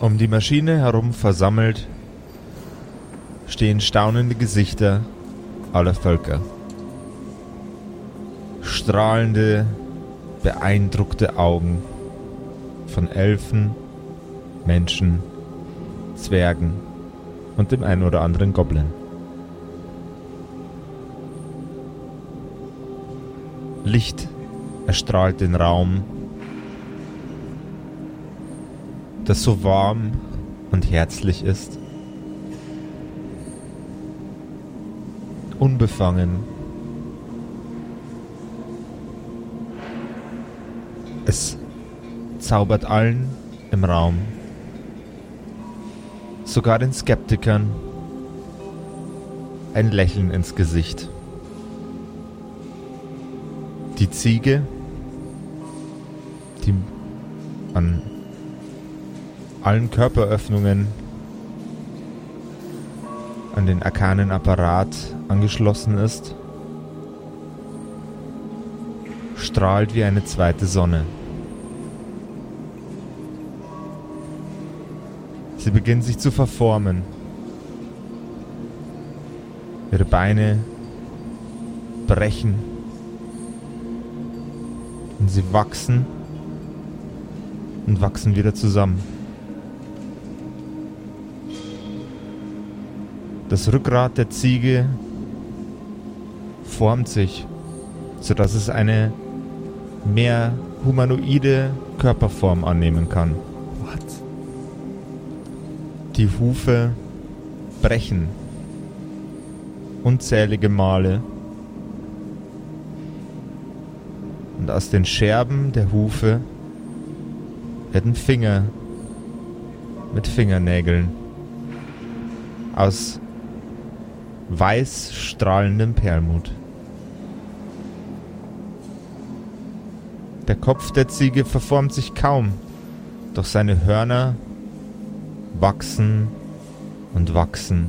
Um die Maschine herum versammelt stehen staunende Gesichter aller Völker. Strahlende, beeindruckte Augen von Elfen, Menschen, Zwergen und dem einen oder anderen Goblin. Licht erstrahlt den Raum, das so warm und herzlich ist. Unbefangen. Es zaubert allen im Raum, sogar den Skeptikern, ein Lächeln ins Gesicht. Die Ziege, die an allen Körperöffnungen an den arkanen Apparat angeschlossen ist, strahlt wie eine zweite Sonne. Sie beginnt sich zu verformen. Ihre Beine brechen und sie wachsen und wachsen wieder zusammen. Das Rückgrat der Ziege formt sich, sodass es eine mehr humanoide Körperform annehmen kann. What? Die Hufe brechen unzählige Male und aus den Scherben der Hufe werden Finger mit Fingernägeln aus weiß strahlendem Perlmut. Der Kopf der Ziege verformt sich kaum, doch seine Hörner wachsen und wachsen,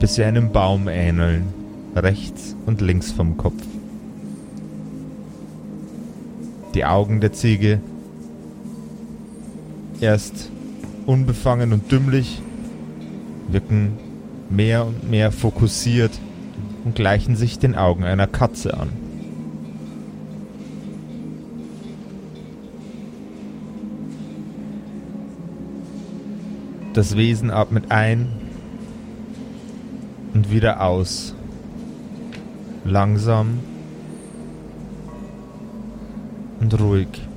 bis sie einem Baum ähneln, rechts und links vom Kopf. Die Augen der Ziege erst unbefangen und dümmlich, wirken mehr und mehr fokussiert und gleichen sich den Augen einer Katze an. Das Wesen atmet ein und wieder aus. Langsam und ruhig.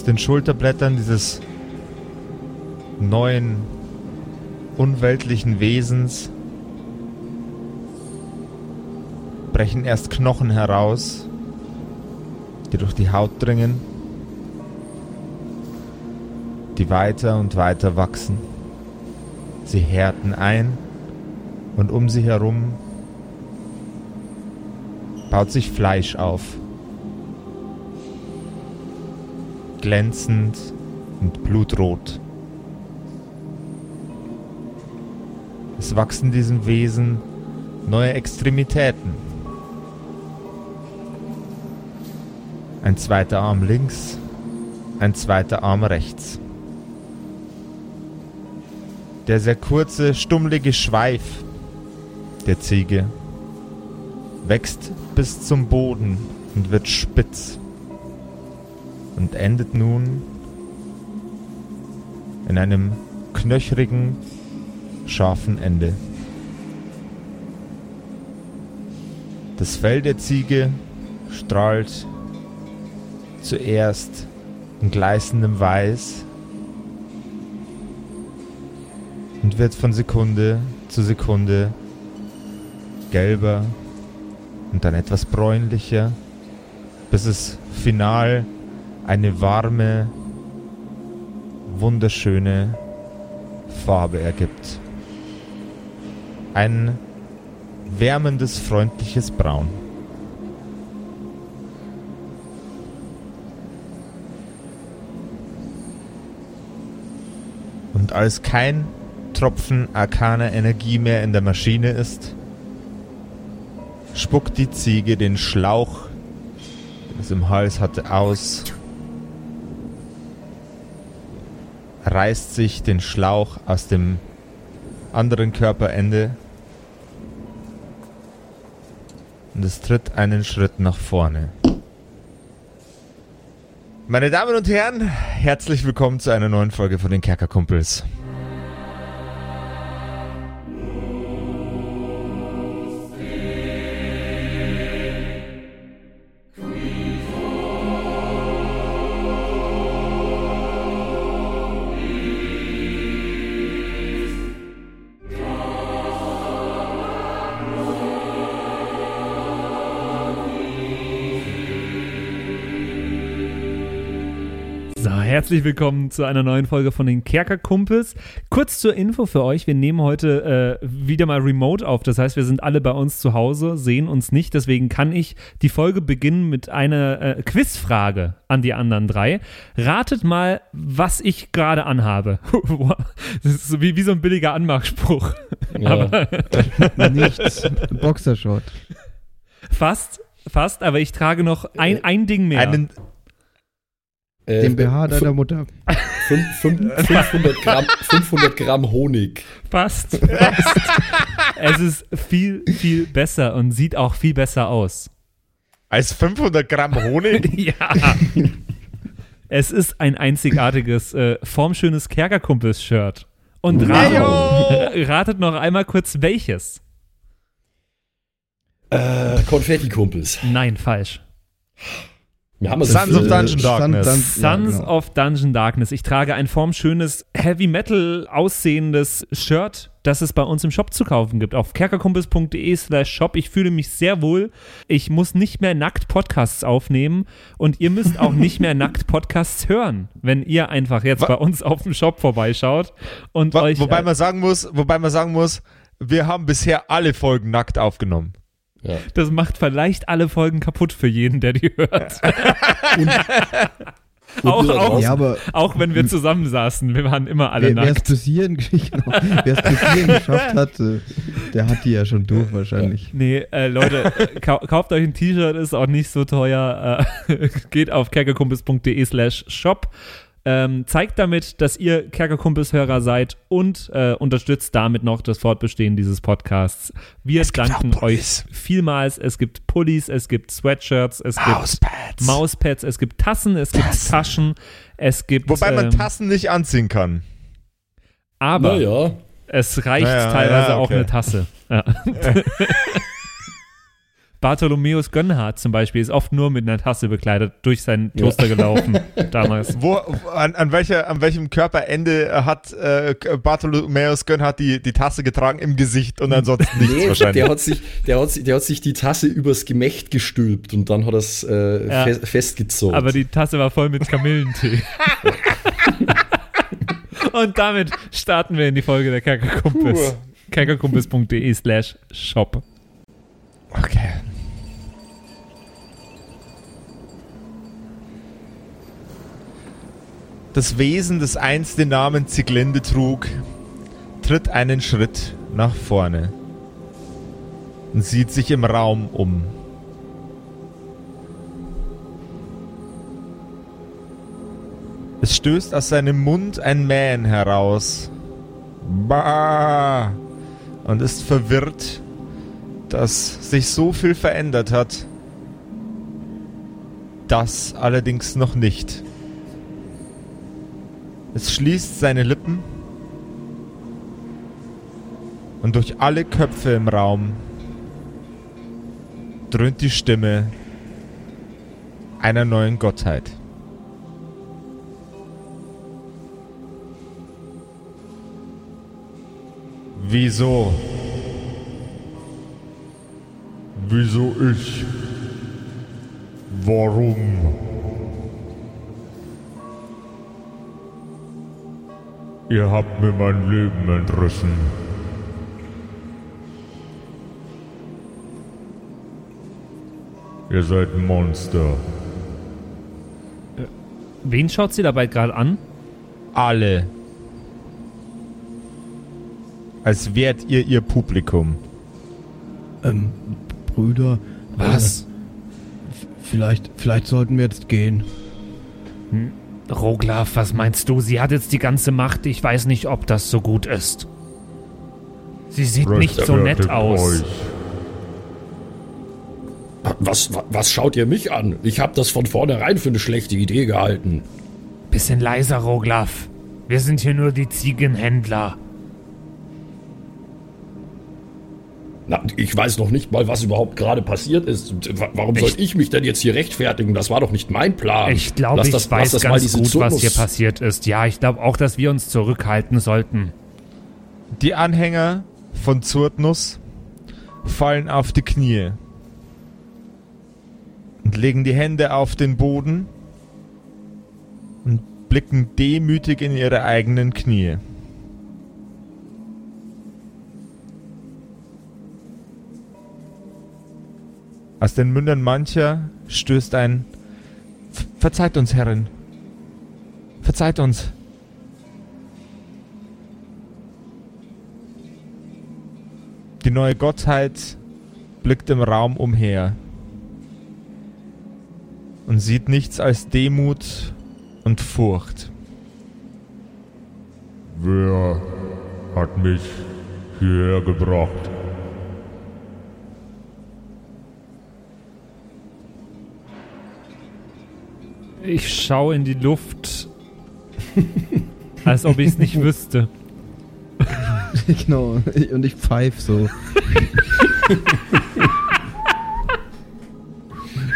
Aus den Schulterblättern dieses neuen, unweltlichen Wesens brechen erst Knochen heraus, die durch die Haut dringen, die weiter und weiter wachsen. Sie härten ein und um sie herum baut sich Fleisch auf. Glänzend und blutrot. Es wachsen diesem Wesen neue Extremitäten. Ein zweiter Arm links, ein zweiter Arm rechts. Der sehr kurze, stummlige Schweif der Ziege wächst bis zum Boden und wird spitz und endet nun in einem knöchrigen, scharfen Ende. Das Fell der Ziege strahlt zuerst in gleißendem Weiß und wird von Sekunde zu Sekunde gelber und dann etwas bräunlicher, bis es final eine warme, wunderschöne Farbe ergibt. Ein wärmendes, freundliches Braun. Und als kein Tropfen arkaner Energie mehr in der Maschine ist, spuckt die Ziege den Schlauch Das im Hals hatte aus. Reißt sich den Schlauch aus dem anderen Körperende. Und es tritt einen Schritt nach vorne. Meine Damen und Herren, herzlich willkommen zu einer neuen Folge von den Kerkerkumpels. Herzlich willkommen zu einer neuen Folge von den Kerkerkumpels. Kurz zur Info für euch: Wir nehmen heute äh, wieder mal remote auf. Das heißt, wir sind alle bei uns zu Hause, sehen uns nicht. Deswegen kann ich die Folge beginnen mit einer äh, Quizfrage an die anderen drei. Ratet mal, was ich gerade anhabe. das ist so wie, wie so ein billiger Anmachspruch. Ja. Nichts. Boxershort. Fast, fast, aber ich trage noch ein, ein Ding mehr. Einen, äh, Den BH deiner Mutter. 500, Gramm, 500 Gramm Honig. Passt. Passt. es ist viel, viel besser und sieht auch viel besser aus. Als 500 Gramm Honig? ja. Es ist ein einzigartiges, äh, formschönes Kerkerkumpels-Shirt. Und ratet, ratet noch einmal kurz welches. Äh, Konfetti-Kumpels. Nein, falsch. Wir haben Sons of Dungeon Darkness. Sons ja, genau. of Dungeon Darkness. Ich trage ein formschönes Heavy Metal aussehendes Shirt, das es bei uns im Shop zu kaufen gibt. Auf kerkerkumpels.de slash shop. Ich fühle mich sehr wohl. Ich muss nicht mehr nackt Podcasts aufnehmen und ihr müsst auch nicht mehr nackt Podcasts hören, wenn ihr einfach jetzt bei uns auf dem Shop vorbeischaut und Wo, euch. Wobei äh, man sagen muss, wobei man sagen muss, wir haben bisher alle Folgen nackt aufgenommen. Ja. Das macht vielleicht alle Folgen kaputt für jeden, der die hört. Und, auch, auch, ja, aber, auch wenn wir zusammensaßen, wir waren immer alle wer, nackt. Wer es bis hierhin, genau, bis hierhin geschafft hat, äh, der hat die ja schon durch wahrscheinlich. Nee, äh, Leute, kauft euch ein T-Shirt, ist auch nicht so teuer. Äh, geht auf kerkerkumpels.de slash shop ähm, zeigt damit, dass ihr Kerkerkumpels-Hörer seid und äh, unterstützt damit noch das Fortbestehen dieses Podcasts. Wir danken euch vielmals. Es gibt Pullis, es gibt Sweatshirts, es Mauspads. gibt Mauspads, es gibt Tassen, es gibt Tassen. Taschen, es gibt. Wobei man ähm, Tassen nicht anziehen kann. Aber ja. es reicht naja, teilweise ja, okay. auch eine Tasse. Ja. Bartholomäus Gönnhardt zum Beispiel ist oft nur mit einer Tasse bekleidet durch seinen Toaster ja. gelaufen damals. Wo, an, an, welcher, an welchem Körperende hat äh, Bartholomäus Gönnhardt die, die Tasse getragen? Im Gesicht und ansonsten nichts nee, wahrscheinlich. Der hat, sich, der, hat, der hat sich die Tasse übers Gemächt gestülpt und dann hat er es äh, ja. fest, festgezogen. Aber die Tasse war voll mit Kamillentee. und damit starten wir in die Folge der Kerkerkumpels. Kerkerkumpels.de slash shop. Okay. Das Wesen, das einst den Namen Zieglinde trug, tritt einen Schritt nach vorne und sieht sich im Raum um. Es stößt aus seinem Mund ein Mähen heraus. Bah! Und ist verwirrt, dass sich so viel verändert hat. Das allerdings noch nicht. Es schließt seine Lippen und durch alle Köpfe im Raum dröhnt die Stimme einer neuen Gottheit. Wieso? Wieso ich? Warum? Ihr habt mir mein Leben entrissen. Ihr seid Monster. Äh, wen schaut sie dabei gerade an? Alle. Als wärt ihr ihr Publikum. Ähm, Brüder. Was? Vielleicht, vielleicht sollten wir jetzt gehen. Hm. Roglaf, was meinst du? Sie hat jetzt die ganze Macht. Ich weiß nicht, ob das so gut ist. Sie sieht nicht so nett aus. Euch. Was, was schaut ihr mich an? Ich habe das von vornherein für eine schlechte Idee gehalten. Bisschen leiser, Roglaf. Wir sind hier nur die Ziegenhändler. Na, ich weiß noch nicht mal, was überhaupt gerade passiert ist. Warum soll ich, ich mich denn jetzt hier rechtfertigen? Das war doch nicht mein Plan. Ich glaube, ich das, weiß ganz gut, Zunus. was hier passiert ist. Ja, ich glaube auch, dass wir uns zurückhalten sollten. Die Anhänger von Zurtnus fallen auf die Knie und legen die Hände auf den Boden und blicken demütig in ihre eigenen Knie. Aus den Mündern mancher stößt ein Verzeiht uns, Herrin. Verzeiht uns. Die neue Gottheit blickt im Raum umher und sieht nichts als Demut und Furcht. Wer hat mich hierher gebracht? Ich schaue in die Luft, als ob ich es nicht wüsste. genau, und ich pfeife so.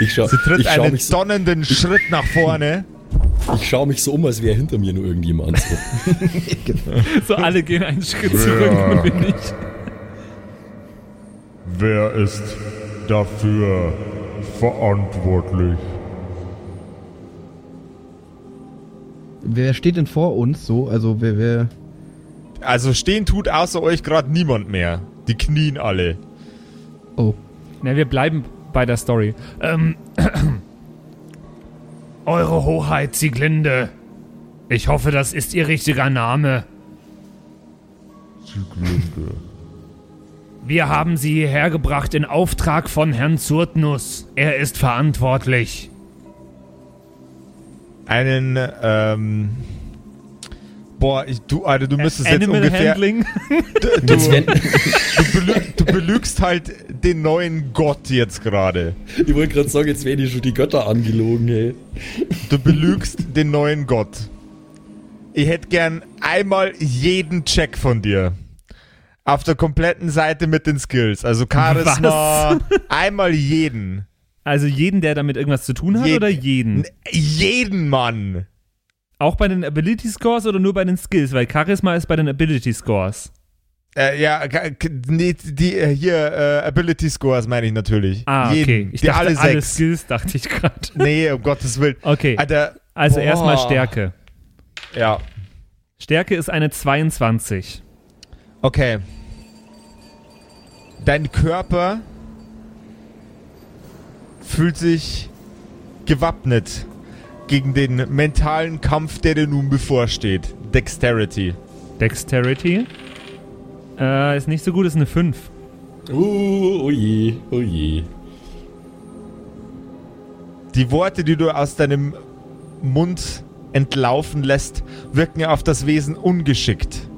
Ich schau, Sie tritt ich schau einen so, donnernden Schritt nach vorne. Ich schaue mich so um, als wäre hinter mir nur irgendjemand. So, so alle gehen einen Schritt Wer, zurück, nur bin ich. Wer ist dafür verantwortlich? Wer steht denn vor uns so? Also wer, wer. Also stehen tut außer euch gerade niemand mehr. Die knien alle. Oh. Na, wir bleiben bei der Story. Ähm, Eure Hoheit Sieglinde. Ich hoffe, das ist Ihr richtiger Name. Sieglinde. Wir haben Sie hierher gebracht in Auftrag von Herrn Zurtnus. Er ist verantwortlich. Einen, ähm, Boah, ich, du, Alter, du müsstest jetzt ungefähr. Handling. Du, du, du, belü du, belügst halt den neuen Gott jetzt gerade. Ich wollte gerade sagen, jetzt werden die schon die Götter angelogen, ey. Du belügst den neuen Gott. Ich hätte gern einmal jeden Check von dir. Auf der kompletten Seite mit den Skills. Also Charisma. Was? Einmal jeden. Also jeden, der damit irgendwas zu tun hat, Je oder jeden? Jeden, Mann. Auch bei den Ability Scores oder nur bei den Skills? Weil Charisma ist bei den Ability Scores. Äh, ja, nee, die äh, hier äh, Ability Scores meine ich natürlich. Ah, Jeden, okay. Ich die dachte, alle, alle Skills dachte ich gerade. Nee, um Gottes Willen. Okay. Alter, also erstmal Stärke. Ja. Stärke ist eine 22. Okay. Dein Körper fühlt sich gewappnet gegen den mentalen Kampf, der dir nun bevorsteht. Dexterity. Dexterity? Äh, ist nicht so gut, ist eine 5. Uh, oh je, oh je. Die Worte, die du aus deinem Mund entlaufen lässt, wirken auf das Wesen ungeschickt.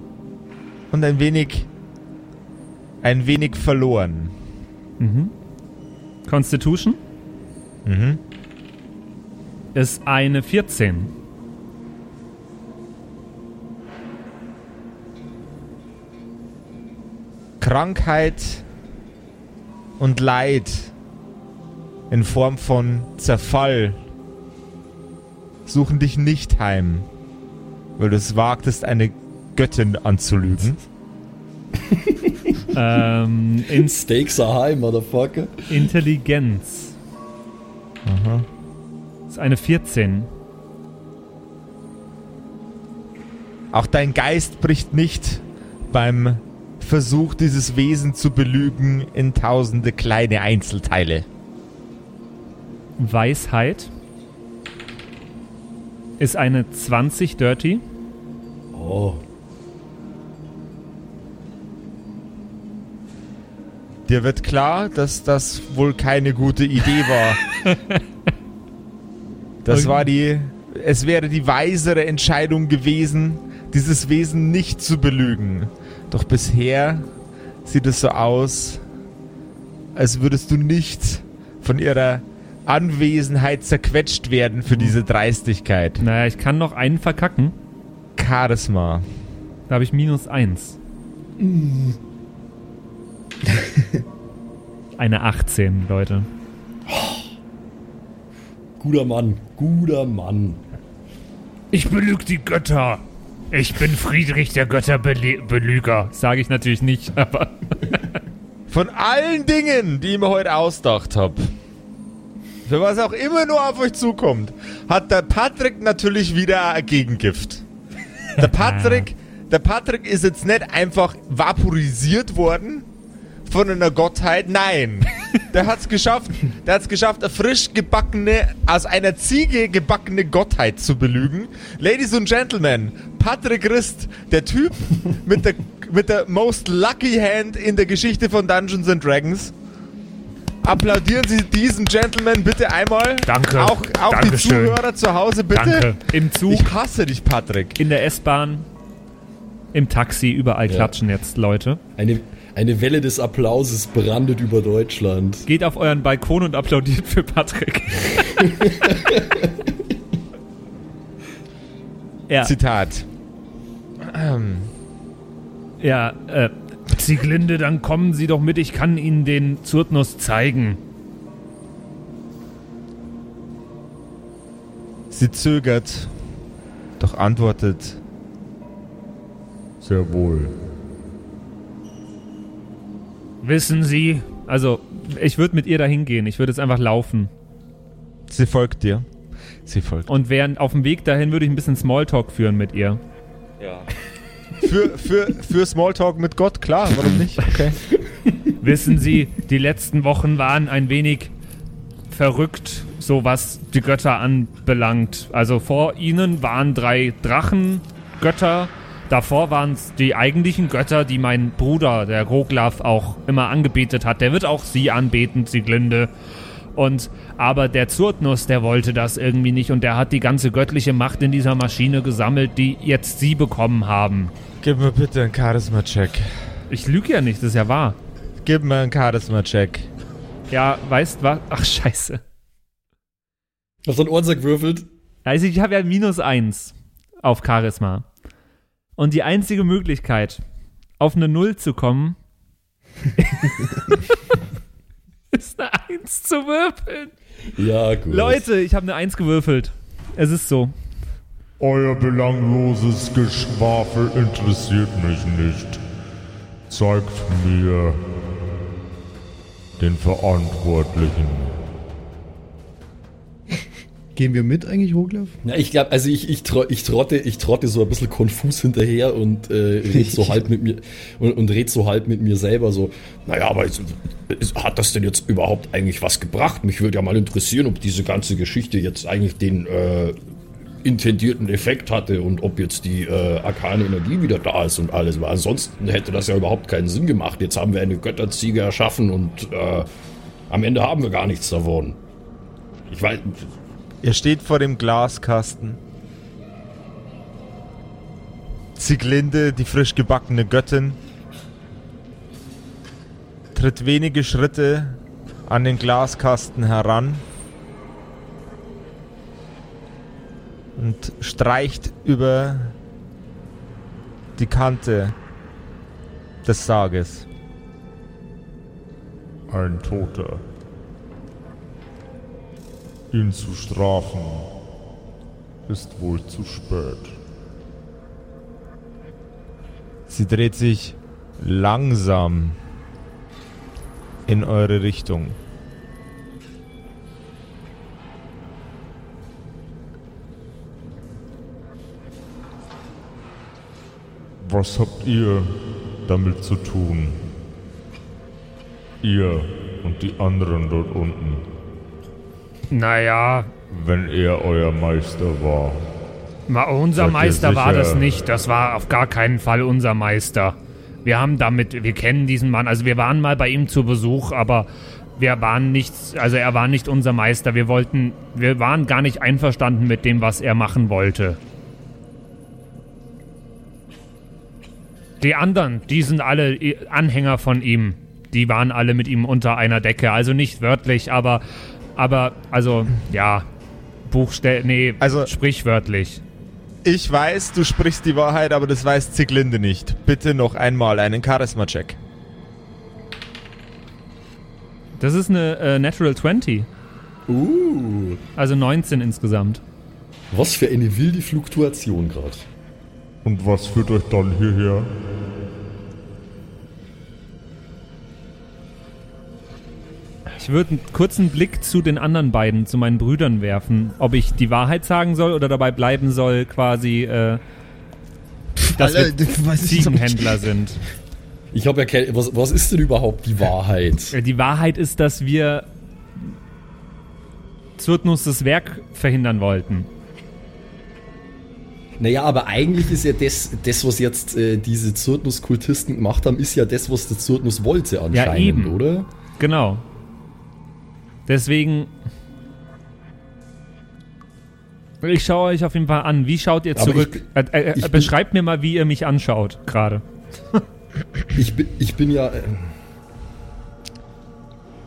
Und ein wenig. ein wenig verloren. Mhm. Constitution? Mhm ist eine 14. Krankheit und Leid in Form von Zerfall suchen dich nicht heim, weil du es wagtest, eine Göttin anzulügen. ähm, in Stakes are high, Motherfucker. Intelligenz. Aha ist eine 14. Auch dein Geist bricht nicht beim Versuch, dieses Wesen zu belügen in tausende kleine Einzelteile. Weisheit ist eine 20 Dirty. Oh. Dir wird klar, dass das wohl keine gute Idee war. Das war die. Es wäre die weisere Entscheidung gewesen, dieses Wesen nicht zu belügen. Doch bisher sieht es so aus, als würdest du nicht von ihrer Anwesenheit zerquetscht werden für diese Dreistigkeit. Naja, ich kann noch einen verkacken. Charisma. Da habe ich minus eins. Eine 18, Leute. Guter Mann, guter Mann. Ich belüge die Götter. Ich bin Friedrich der Götterbelüger. Sage ich natürlich nicht, aber. Von allen Dingen, die ich mir heute ausgedacht habe, für was auch immer nur auf euch zukommt, hat der Patrick natürlich wieder ein Gegengift. Der Patrick, der Patrick ist jetzt nicht einfach vaporisiert worden von einer Gottheit. Nein, der hat's geschafft. Der hat's geschafft, eine frisch gebackene, aus einer Ziege gebackene Gottheit zu belügen. Ladies and Gentlemen, Patrick Rist, der Typ mit der, mit der most lucky hand in der Geschichte von Dungeons and Dragons. Applaudieren Sie diesen Gentleman bitte einmal. Danke. Auch, auch die. Zuhörer zu Hause bitte. Danke. Im Zug, Ich hasse dich, Patrick. in der S-Bahn, im Taxi, überall klatschen jetzt Leute. Eine, eine Welle des Applauses brandet über Deutschland. Geht auf euren Balkon und applaudiert für Patrick. ja, Zitat. Ähm, ja, äh, Sieglinde, dann kommen Sie doch mit, ich kann Ihnen den Zurtnus zeigen. sie zögert, doch antwortet. Sehr wohl. Wissen Sie, also, ich würde mit ihr dahin gehen, ich würde jetzt einfach laufen. Sie folgt dir. Sie folgt. Und während auf dem Weg dahin würde ich ein bisschen Smalltalk führen mit ihr. Für, für, für Smalltalk mit Gott, klar, warum nicht? Okay. Wissen Sie, die letzten Wochen waren ein wenig verrückt, so was die Götter anbelangt. Also vor ihnen waren drei Drachengötter. Davor waren es die eigentlichen Götter, die mein Bruder, der Roglaf, auch immer angebetet hat. Der wird auch sie anbeten, Sieglinde. Und aber der Zurtnus, der wollte das irgendwie nicht und der hat die ganze göttliche Macht in dieser Maschine gesammelt, die jetzt sie bekommen haben. Gib mir bitte einen Charisma-Check. Ich lüge ja nicht, das ist ja wahr. Gib mir einen Charisma-Check. Ja, weißt was? Ach, scheiße. Hast du einen Ohrensack gewürfelt? Also ich habe ja minus eins auf Charisma. Und die einzige Möglichkeit, auf eine Null zu kommen, ist eine Eins zu würfeln. Ja, gut. Leute, ich habe eine Eins gewürfelt. Es ist so. Euer belangloses Geschwafel interessiert mich nicht. Zeigt mir den Verantwortlichen. Gehen wir mit eigentlich, Roglaf? Ja, ich glaube, also ich, ich, ich, trotte, ich trotte so ein bisschen konfus hinterher und äh, red so halb mit mir und, und red so halb mit mir selber so, naja, aber es, hat das denn jetzt überhaupt eigentlich was gebracht? Mich würde ja mal interessieren, ob diese ganze Geschichte jetzt eigentlich den äh, intendierten Effekt hatte und ob jetzt die äh, arkane Energie wieder da ist und alles. Weil ansonsten hätte das ja überhaupt keinen Sinn gemacht. Jetzt haben wir eine Götterziege erschaffen und äh, am Ende haben wir gar nichts davon. Ich weiß, Ihr steht vor dem Glaskasten. Sieglinde, die frisch gebackene Göttin, tritt wenige Schritte an den Glaskasten heran und streicht über die Kante des Sarges. Ein Toter. Ihn zu strafen ist wohl zu spät. Sie dreht sich langsam in eure Richtung. Was habt ihr damit zu tun? Ihr und die anderen dort unten, Naja, wenn er euer Meister war. ma, unser Meister war das nicht. Das war auf gar keinen Fall unser Meister. Wir haben damit, wir kennen diesen Mann, also wir waren mal bei ihm zu Besuch, aber wir waren nicht, also er war nicht unser Meister. Wir wollten, wir waren gar nicht einverstanden mit dem, was er machen wollte. Die anderen, die sind alle Anhänger von ihm. Die waren alle mit ihm unter einer Decke. Also nicht wörtlich, aber, aber, also, ja, Buchstell, nee, Also- sprichwörtlich. Ich weiß, du sprichst die Wahrheit, aber das weiß Zieglinde nicht. Bitte noch einmal einen Charisma-Check. Das ist eine äh, Natural 20. Uh, Also 19 insgesamt. was für eine wilde Fluktuation gerade. Und was führt euch dann hierher? Ich würde einen kurzen Blick zu den anderen beiden, zu meinen Brüdern werfen, ob ich die Wahrheit sagen soll oder dabei bleiben soll, quasi, äh, dass Alter, wir. Ziegenhändler sind. Ich habe ja keine. Was, was ist denn überhaupt die Wahrheit? Äh, Die Wahrheit ist, dass wir Zurtnus das Werk verhindern wollten. Naja, aber eigentlich ist ja das, das was jetzt äh, diese Zurtnus-Kultisten gemacht haben, ist ja das, was der Zurtnus wollte anscheinend, eben. oder? Genau. Deswegen. Ich schaue euch auf jeden Fall an. Wie schaut ihr zurück? ich äh, äh, ich bin- beschreibt mir mal, wie ihr mich anschaut gerade. Ich bin, ich bin ja. äh,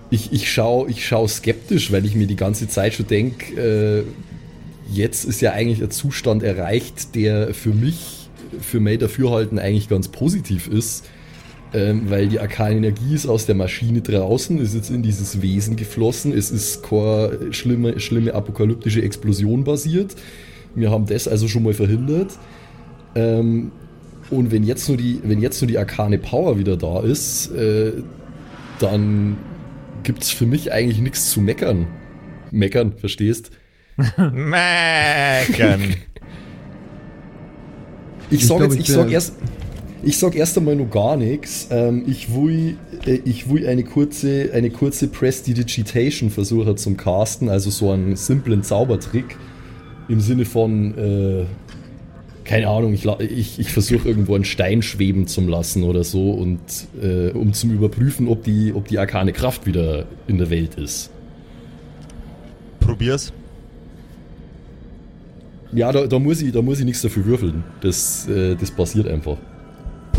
Ich, ich schaue ich schau skeptisch, weil ich mir die ganze Zeit schon denke, äh, jetzt ist ja eigentlich ein Zustand erreicht, der für mich, für mein Dafürhalten eigentlich ganz positiv ist. Ähm, weil die arkane Energie ist aus der Maschine draußen, ist jetzt in dieses Wesen geflossen, es ist keine schlimme, schlimme apokalyptische Explosion basiert. Wir haben das also schon mal verhindert. Ähm, und wenn jetzt nur die, wenn jetzt nur die arkane Power wieder da ist, äh, dann gibt's für mich eigentlich nichts zu meckern. Meckern, verstehst? Meckern. Ich Ich sag glaub, jetzt, ich ich sag erst, ich sag erst einmal noch gar nichts. Ähm, ich will, äh, ich will eine kurze, eine kurze Prestidigitation versuchen zum Casten, also so einen simplen Zaubertrick im Sinne von, äh, keine Ahnung, ich, ich, ich versuche irgendwo einen Stein schweben zu lassen oder so und äh, um zum überprüfen, ob die, ob die arkane Kraft wieder in der Welt ist. Probier's. Ja, da, da, muss ich, da muss ich nichts dafür würfeln. Das, äh, das passiert einfach.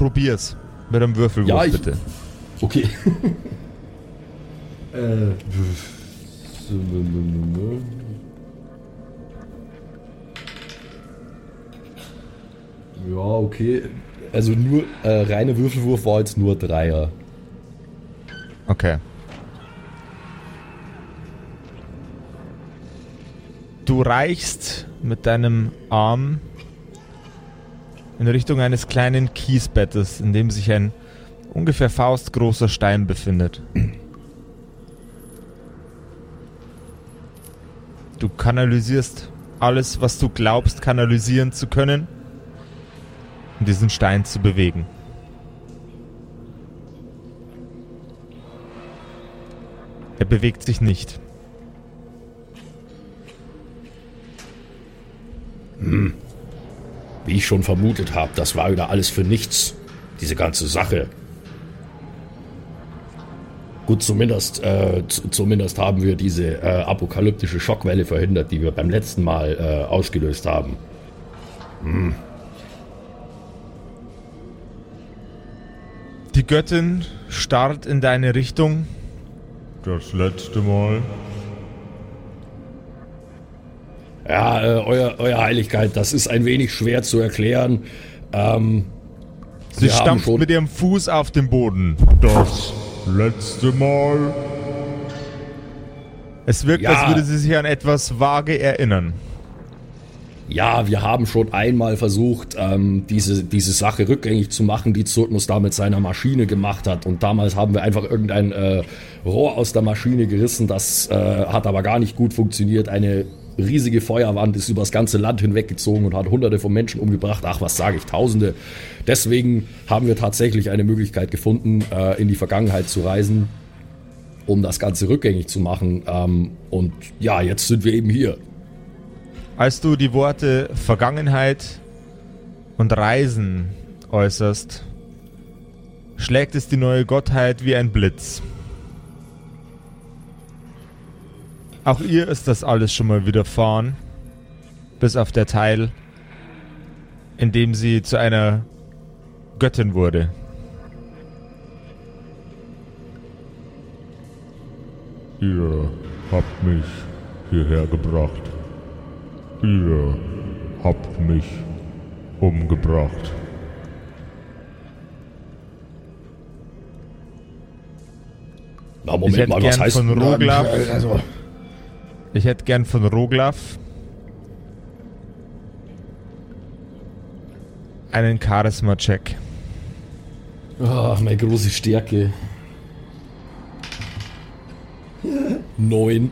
Probier's. Mit einem Würfelwurf, Ja, ich- bitte. Okay. äh. Ja, okay. Also nur äh, reiner Würfelwurf war jetzt nur Dreier. Okay. Du reichst mit deinem Arm in Richtung eines kleinen Kiesbettes, in dem sich ein ungefähr faustgroßer Stein befindet. Du kanalisierst alles, was du glaubst, kanalisieren zu können, um diesen Stein zu bewegen. Er bewegt sich nicht. Wie ich schon vermutet habe, das war wieder alles für nichts. Diese ganze Sache. Gut, zumindest, äh, zumindest haben wir diese äh, apokalyptische Schockwelle verhindert, die wir beim letzten Mal äh, ausgelöst haben. Die Göttin starrt in deine Richtung. Das letzte Mal. Ja, äh, euer, euer Heiligkeit, das ist ein wenig schwer zu erklären. Ähm, Sie stampft schon- mit ihrem Fuß auf den Boden. Das letzte Mal. Es wirkt, Ja. als würde sie sich an etwas vage erinnern. Ja, wir haben schon einmal versucht, ähm, diese, diese Sache rückgängig zu machen, die Zurtnus da mit seiner Maschine gemacht hat. Und damals haben wir einfach irgendein äh, Rohr aus der Maschine gerissen. Das äh, hat aber gar nicht gut funktioniert. Eine riesige Feuerwand ist übers ganze Land hinweggezogen und hat hunderte von Menschen umgebracht. Ach, was sage ich, tausende. Deswegen haben wir tatsächlich eine Möglichkeit gefunden, äh, in die Vergangenheit zu reisen, um das Ganze rückgängig zu machen. Ähm, und ja, jetzt sind wir eben hier. Als du die Worte Vergangenheit und Reisen äußerst, schlägt es die neue Gottheit wie ein Blitz. Auch ihr ist das alles schon mal widerfahren, bis auf der Teil, in dem sie zu einer Göttin wurde. Ihr habt mich hierher gebracht. Ihr habt mich umgebracht. Na, ich Moment hätte mal, was heißt von Roglaf, Also, ich hätte gern von Roglaf einen Charisma-Check. ah, meine große Stärke. Neun.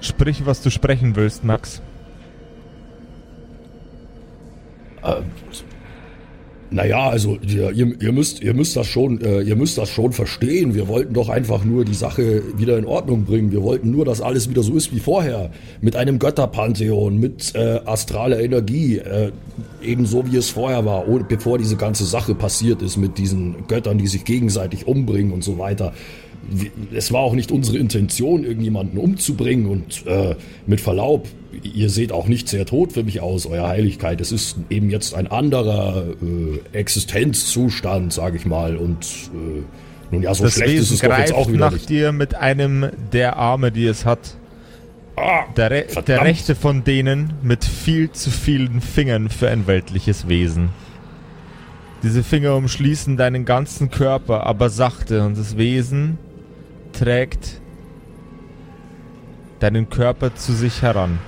Sprich, was du sprechen willst, Max. Naja, also ihr, ihr, müsst, ihr, müsst das schon, äh, ihr müsst das schon verstehen. Wir wollten doch einfach nur die Sache wieder in Ordnung bringen. Wir wollten nur, dass alles wieder so ist wie vorher. Mit einem Götterpantheon, mit äh, astraler Energie. Äh, ebenso wie es vorher war, ohne, bevor diese ganze Sache passiert ist mit diesen Göttern, die sich gegenseitig umbringen und so weiter. Es war auch nicht unsere Intention, irgendjemanden umzubringen und äh, mit Verlaub, ihr seht auch nicht sehr tot für mich aus, Euer Heiligkeit. Es ist eben jetzt ein anderer äh, Existenzzustand, sage ich mal. Und äh, nun ja, so das schlecht ist Wesen es doch jetzt auch wieder nach nicht. dir mit einem der Arme, die es hat. Ah, Der, Re Verdammt. der rechte von denen mit viel zu vielen Fingern für ein weltliches Wesen. Diese Finger umschließen deinen ganzen Körper, aber sachte und das Wesen trägt deinen Körper zu sich heran.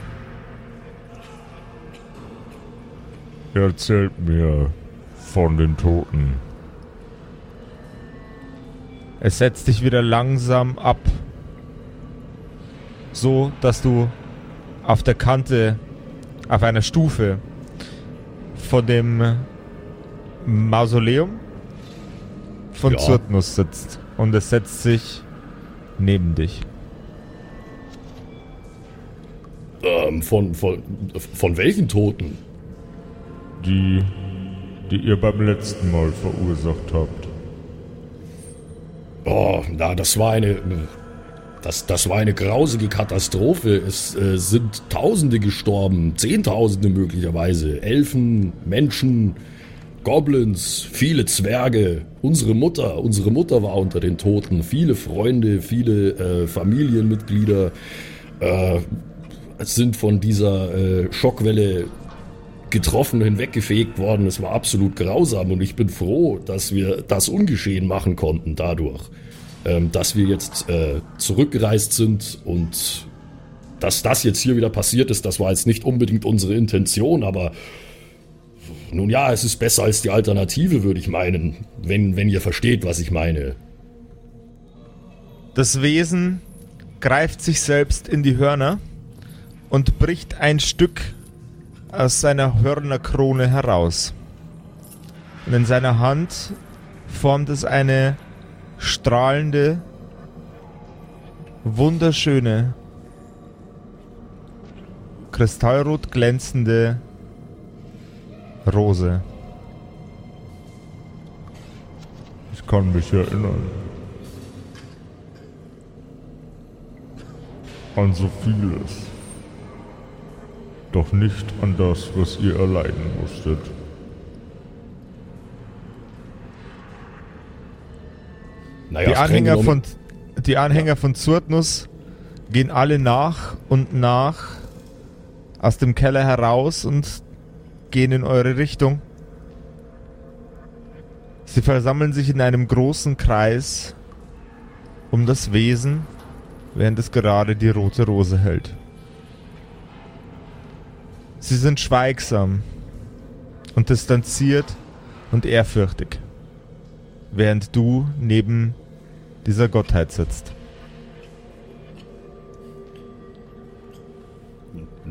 Erzählt mir von den Toten. Es setzt dich wieder langsam ab. So, dass du auf der Kante, auf einer Stufe von dem Mausoleum von Ja. Zyrtnus sitzt. Und es setzt sich neben dich. ähm, von, von, von welchen Toten? Die, die ihr beim letzten Mal verursacht habt. Oh, na, das war eine. Das, das war eine grausige Katastrophe. Es äh, sind Tausende gestorben, Zehntausende möglicherweise. Elfen, Menschen, Goblins, viele Zwerge. Unsere Mutter, unsere Mutter war unter den Toten. Viele Freunde, viele äh, Familienmitglieder äh, sind von dieser äh, Schockwelle getroffen, hinweggefegt worden. Es war absolut grausam und ich bin froh, dass wir das ungeschehen machen konnten dadurch. Ähm, dass wir jetzt äh, zurückgereist sind und dass das jetzt hier wieder passiert ist, das war jetzt nicht unbedingt unsere Intention, aber nun ja, es ist besser als die Alternative, würde ich meinen, wenn, wenn ihr versteht, was ich meine. Das Wesen greift sich selbst in die Hörner und bricht ein Stück aus seiner Hörnerkrone heraus. Und in seiner Hand formt es eine strahlende, wunderschöne, kristallrot glänzende Rose. Ich kann mich erinnern. An so vieles. Doch nicht an das, was ihr erleiden musstet. Naja, Die Anhänger von die Anhänger von Zurtnus gehen alle nach und nach aus dem Keller heraus und gehen in eure Richtung. Sie versammeln sich in einem großen Kreis um das Wesen, während es gerade die rote Rose hält. Sie sind schweigsam und distanziert und ehrfürchtig, während du neben dieser Gottheit sitzt.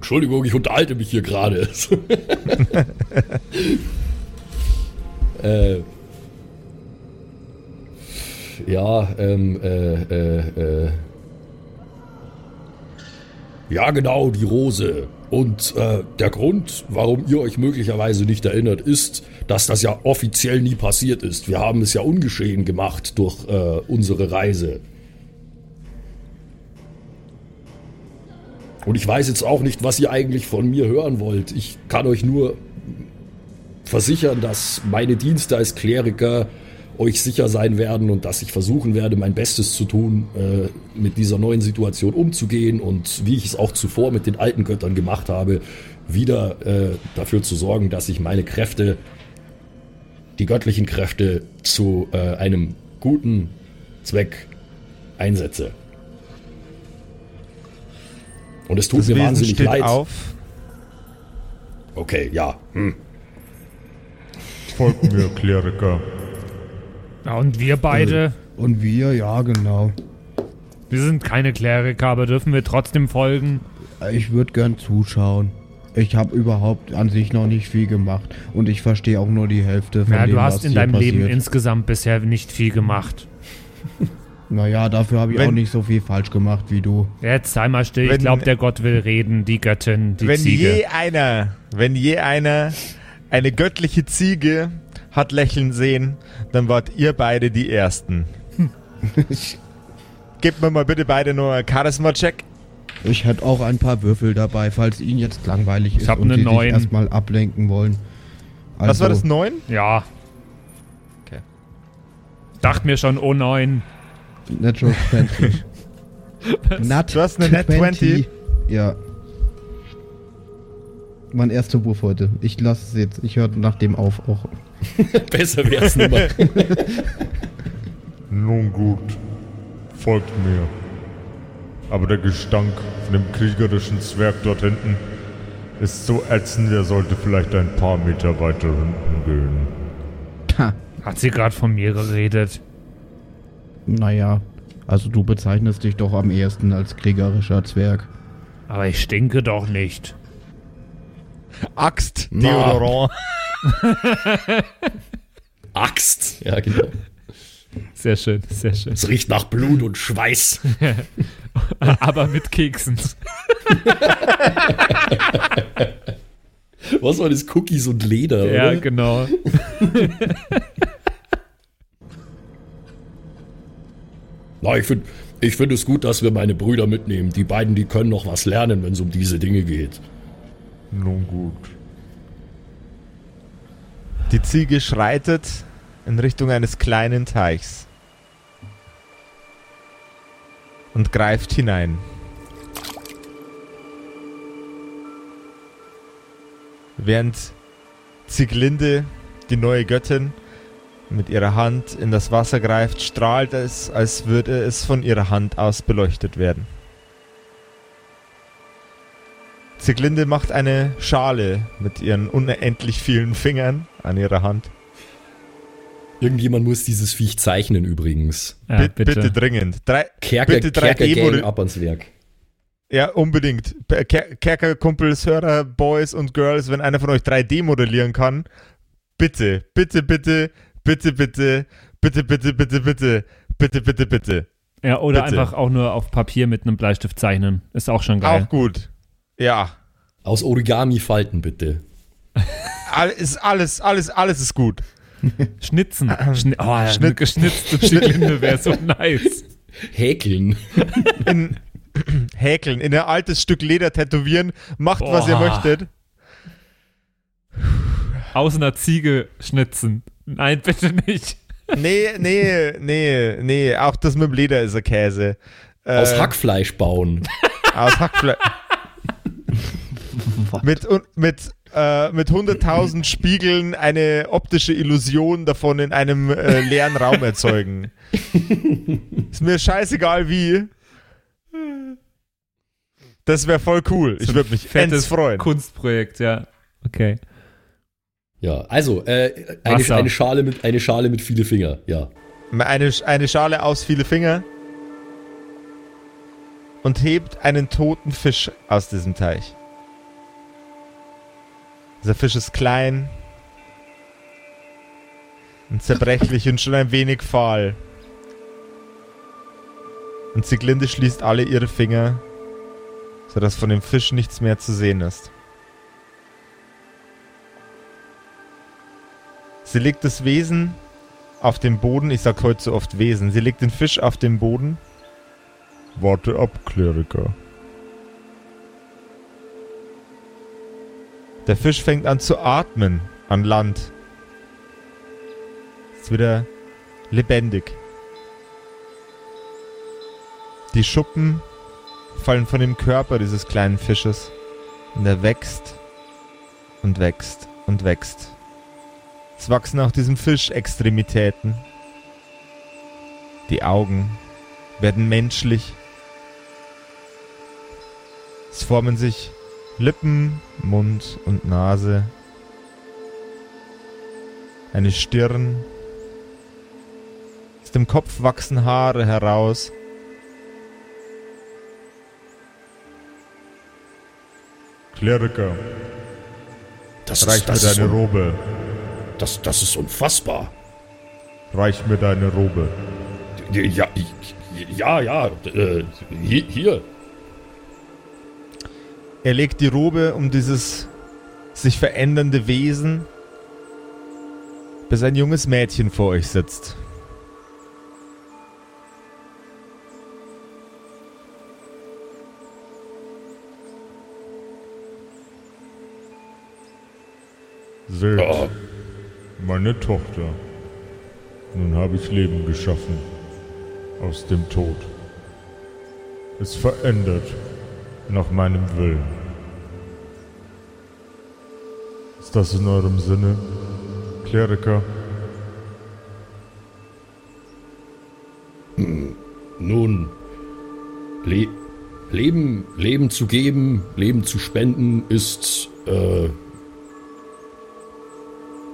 Entschuldigung, ich unterhalte mich hier gerade. äh, ja, ähm, äh, äh, äh. Ja, genau, die Rose. Und äh, der Grund, warum ihr euch möglicherweise nicht erinnert, ist, dass das ja offiziell nie passiert ist. Wir haben es ja ungeschehen gemacht durch äh, unsere Reise. Und ich weiß jetzt auch nicht, was ihr eigentlich von mir hören wollt. Ich kann euch nur versichern, dass meine Dienste als Kleriker euch sicher sein werden und dass ich versuchen werde, mein Bestes zu tun, äh, mit dieser neuen Situation umzugehen und wie ich es auch zuvor mit den alten Göttern gemacht habe, wieder äh, dafür zu sorgen, dass ich meine Kräfte, die göttlichen Kräfte, zu äh, einem guten Zweck einsetze. Und es tut Das mir Wesen wahnsinnig steht leid. auf. Okay, ja. Hm. Folgt mir, Kleriker. Ja, und wir beide, Und wir, ja, genau. wir sind keine Kleriker, aber dürfen wir trotzdem folgen? Ich würde gern zuschauen. Ich habe überhaupt an sich noch nicht viel gemacht. Und ich verstehe auch nur die Hälfte von Ja, dem, du was hast in deinem passiert. Leben insgesamt bisher nicht viel gemacht. Naja, dafür habe ich Wenn- auch nicht so viel falsch gemacht wie du. Jetzt sei mal still, ich Wenn- glaube, der Gott will reden, die Göttin, die wenn Ziege. je einer, wenn je einer eine göttliche Ziege hat lächeln sehen, dann wart ihr beide die Ersten. Gebt mir mal bitte beide nur einen Charisma-Check. Ich hätte auch ein paar Würfel dabei, falls ihnen jetzt langweilig ist hab und eine sie sich Neun. erstmal ablenken wollen. Also, Was war das, neun? Ja. Okay. Dachte mir schon, oh neun. Natural 20. Nat Du hast eine Nat 20. Ja. Mein erster Wurf heute. Ich lasse es jetzt. Ich höre nach dem auf auch. Besser wär's nicht mehr. Nun gut, folgt mir. Aber der Gestank von dem kriegerischen Zwerg dort hinten ist so ätzend, er sollte vielleicht ein paar Meter weiter hinten gehen. Ha. Hat sie gerade von mir geredet? Naja. Also du bezeichnest dich doch am ehesten als kriegerischer Zwerg. Aber ich stinke doch nicht. Axt. Deodorant. Axt. Ja, genau. Sehr schön, sehr schön. Es riecht nach Blut und Schweiß. Aber mit Keksen. Was war das? Cookies und Leder, Ja, oder? genau. Na, ich finde ich find es gut, dass wir meine Brüder mitnehmen. Die beiden, die können noch was lernen, wenn es um diese Dinge geht. Nun gut. Die Ziege schreitet in Richtung eines kleinen Teichs und greift hinein. Während Zieglinde, die neue Göttin, mit ihrer Hand in das Wasser greift, strahlt es, als würde es von ihrer Hand aus beleuchtet werden. Zieglinde macht eine Schale mit ihren unendlich vielen Fingern an ihrer Hand. Irgendjemand muss dieses Viech zeichnen übrigens. Ja, bitte. bitte dringend. Drei, Kerker, Bitte drei Kerker ab ans Werk. ja, unbedingt. Ker Kerkerkumpels, Hörer, Boys und Girls, wenn einer von euch 3D modellieren kann, bitte, bitte, bitte, bitte, bitte, bitte, bitte, bitte, bitte, bitte, bitte, bitte. Ja, oder Bitte. einfach auch nur auf Papier mit einem Bleistift zeichnen. Ist auch schon geil. Auch gut. Ja. Aus Origami falten, bitte. Alles, alles, alles, alles ist gut. Schnitzen. Schni oh, ja, Schnitt- geschnitzte Schiglinde wäre so nice. Häkeln. In Häkeln, in ein altes Stück Leder tätowieren, macht, was ihr Boah. möchtet. Aus einer Ziege schnitzen. Nein, bitte nicht. Nee, nee, nee, nee, auch das mit dem Leder ist ein Käse. Äh, Aus Hackfleisch bauen. Aus Hackfleisch. mit, mit, äh, mit 100.000 Spiegeln eine optische Illusion davon in einem äh, leeren Raum erzeugen. ist mir scheißegal wie. Das wäre voll cool. Ich würde mich fettes freuen. Kunstprojekt, ja. Okay. Ja, also, äh, eine, eine, Schale mit, eine Schale mit viele Finger, ja. Eine, eine Schale aus viele Finger und hebt einen toten Fisch aus diesem Teich. Dieser Fisch ist klein und zerbrechlich und schon ein wenig fahl. Und Sieglinde schließt alle ihre Finger, sodass von dem Fisch nichts mehr zu sehen ist. Sie legt das Wesen auf den Boden. Ich sag heute so oft Wesen. Sie legt den Fisch auf den Boden. Warte ab, Kleriker. Der Fisch fängt an zu atmen an Land. Ist wieder lebendig. Die Schuppen fallen von dem Körper dieses kleinen Fisches. Und er wächst und wächst und wächst. Es wachsen auch diesem Fisch Extremitäten. Die Augen werden menschlich. Es formen sich Lippen, Mund und Nase. Eine Stirn. Aus dem Kopf wachsen Haare heraus. Kleriker, Das reich ist, mir deine Robe. Das, das ist unfassbar. Reich mir deine Robe. Ja, ja, ja, äh, hier. Er legt die Robe um dieses sich verändernde Wesen, bis ein junges Mädchen vor euch sitzt. Seht, Oh, meine Tochter. Nun habe ich Leben geschaffen. Aus dem Tod. Es verändert nach meinem Willen. Ist das in eurem Sinne, Kleriker? nun, Le Leben, Leben zu geben, Leben zu spenden, ist äh,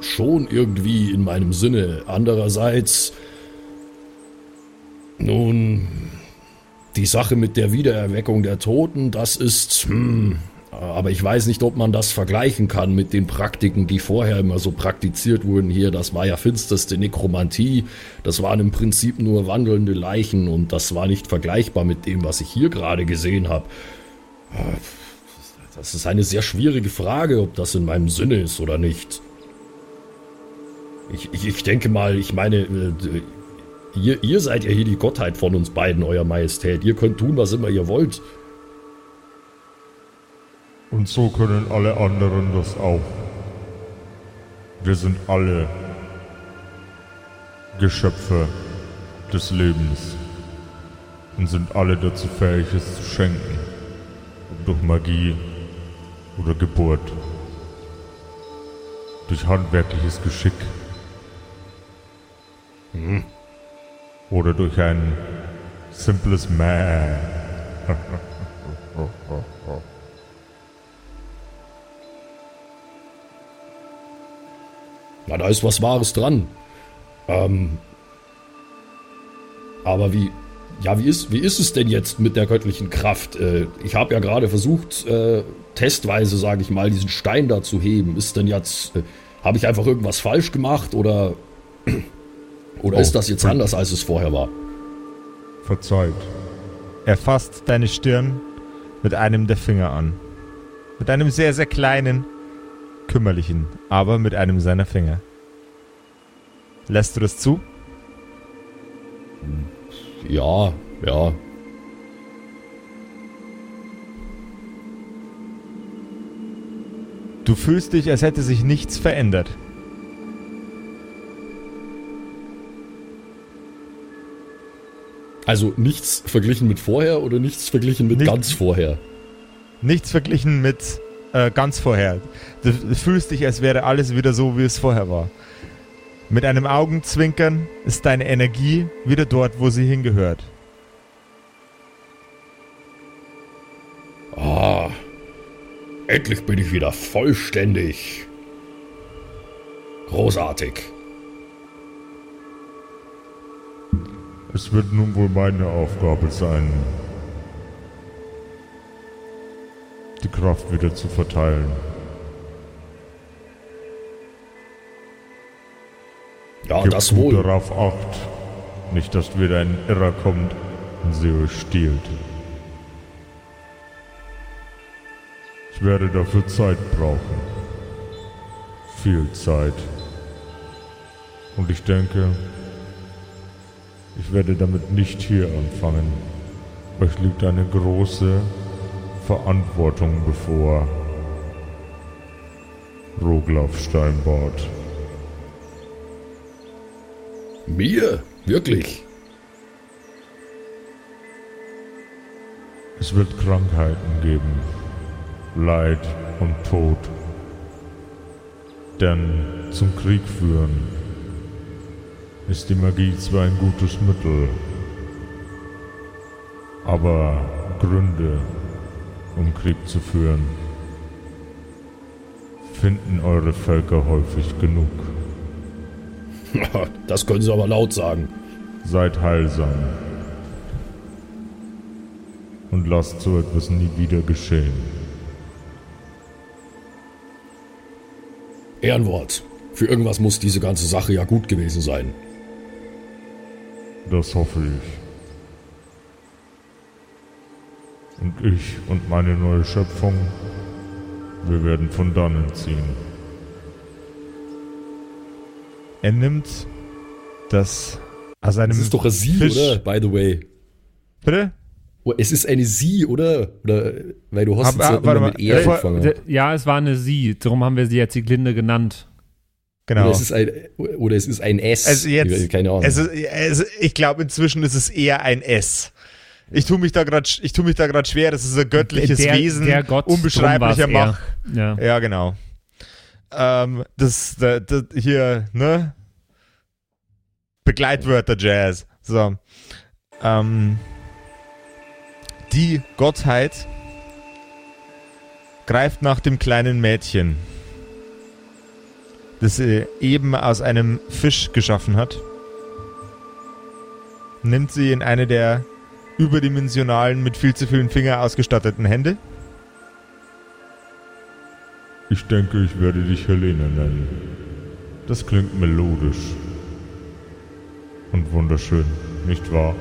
schon irgendwie in meinem Sinne. Andererseits, nun, die Sache mit der Wiedererweckung der Toten, das ist, hm, aber ich weiß nicht, ob man das vergleichen kann mit den Praktiken, die vorher immer so praktiziert wurden hier. Das war ja finsterste Nekromantie. Das waren im Prinzip nur wandelnde Leichen und das war nicht vergleichbar mit dem, was ich hier gerade gesehen habe. Das ist eine sehr schwierige Frage, ob das in meinem Sinne ist oder nicht. Ich, ich, ich denke mal, ich meine, äh, ihr, ihr seid ja hier die Gottheit von uns beiden, Euer Majestät. Ihr könnt tun, was immer ihr wollt. Und so können alle anderen das auch. Wir sind alle Geschöpfe des Lebens und sind alle dazu fähig, es zu schenken. Durch Magie oder Geburt. Durch handwerkliches Geschick. Oder durch ein simples Mäh. Na, da ist was Wahres dran. Ähm, aber wie, ja, wie ist, wie ist es denn jetzt mit der göttlichen Kraft? Äh, ich habe ja gerade versucht, äh, testweise, sage ich mal, diesen Stein da zu heben. Ist denn jetzt, äh, habe ich einfach irgendwas falsch gemacht oder, oder Oh, ist das jetzt anders, als es vorher war? Verzeiht. Er fasst deine Stirn mit einem der Finger an. Mit einem sehr, sehr kleinen, kümmerlichen, aber mit einem seiner Finger. Lässt du das zu? Ja, ja. Du fühlst dich, als hätte sich nichts verändert. Also nichts verglichen mit vorher oder nichts verglichen mit Nicht- ganz vorher? Nichts verglichen mit äh, ganz vorher. Du, du fühlst dich, als wäre alles wieder so, wie es vorher war. Mit einem Augenzwinkern ist deine Energie wieder dort, wo sie hingehört. Ah, endlich bin ich wieder vollständig. Großartig. Es wird nun wohl meine Aufgabe sein, die Kraft wieder zu verteilen. Ja, Gebt das wohl. darauf acht, nicht, dass wieder ein Irrer kommt und sie euch stiehlt. Ich werde dafür Zeit brauchen. Viel Zeit. Und ich denke, ich werde damit nicht hier anfangen. Euch liegt eine große Verantwortung bevor. Roglaf Steinbart. Mir? Wirklich? Es wird Krankheiten geben, Leid und Tod. Denn zum Krieg führen ist die Magie zwar ein gutes Mittel, aber Gründe, um Krieg zu führen, finden eure Völker häufig genug. Das können Sie aber laut sagen. Seid heilsam. Und lasst so etwas nie wieder geschehen. Ehrenwort. Für irgendwas muss diese ganze Sache ja gut gewesen sein. Das hoffe ich. Und ich und meine neue Schöpfung, wir werden von dannen ziehen. Er nimmt das aus einem Das ist doch ein Sie, Fisch. oder? By the way. Bitte? Oh, es ist eine Sie, oder? Oder, weil du hast Aber- jetzt mal, mit er angefangen. Ja, es war eine Sie, darum haben wir sie jetzt die Glinde genannt. Genau. Oder es ist ein, oder es ist ein S. Also jetzt, Keine Ahnung. Also, also ich glaube inzwischen ist es eher ein S. Ich tue mich da gerade, ich tue mich da gerade schwer. Das ist ein göttliches der, Wesen, der Gott, unbeschreiblicher Macht. Ja. Ja, genau. Ähm, das, das, das hier, ne? Begleitwörter Jazz. So. Ähm, die Gottheit greift nach dem kleinen Mädchen, das sie eben aus einem Fisch geschaffen hat, nimmt sie in eine der überdimensionalen, mit viel zu vielen Fingern ausgestatteten Hände Ich denke, ich werde dich Helene nennen. Das klingt melodisch. Und wunderschön, nicht wahr?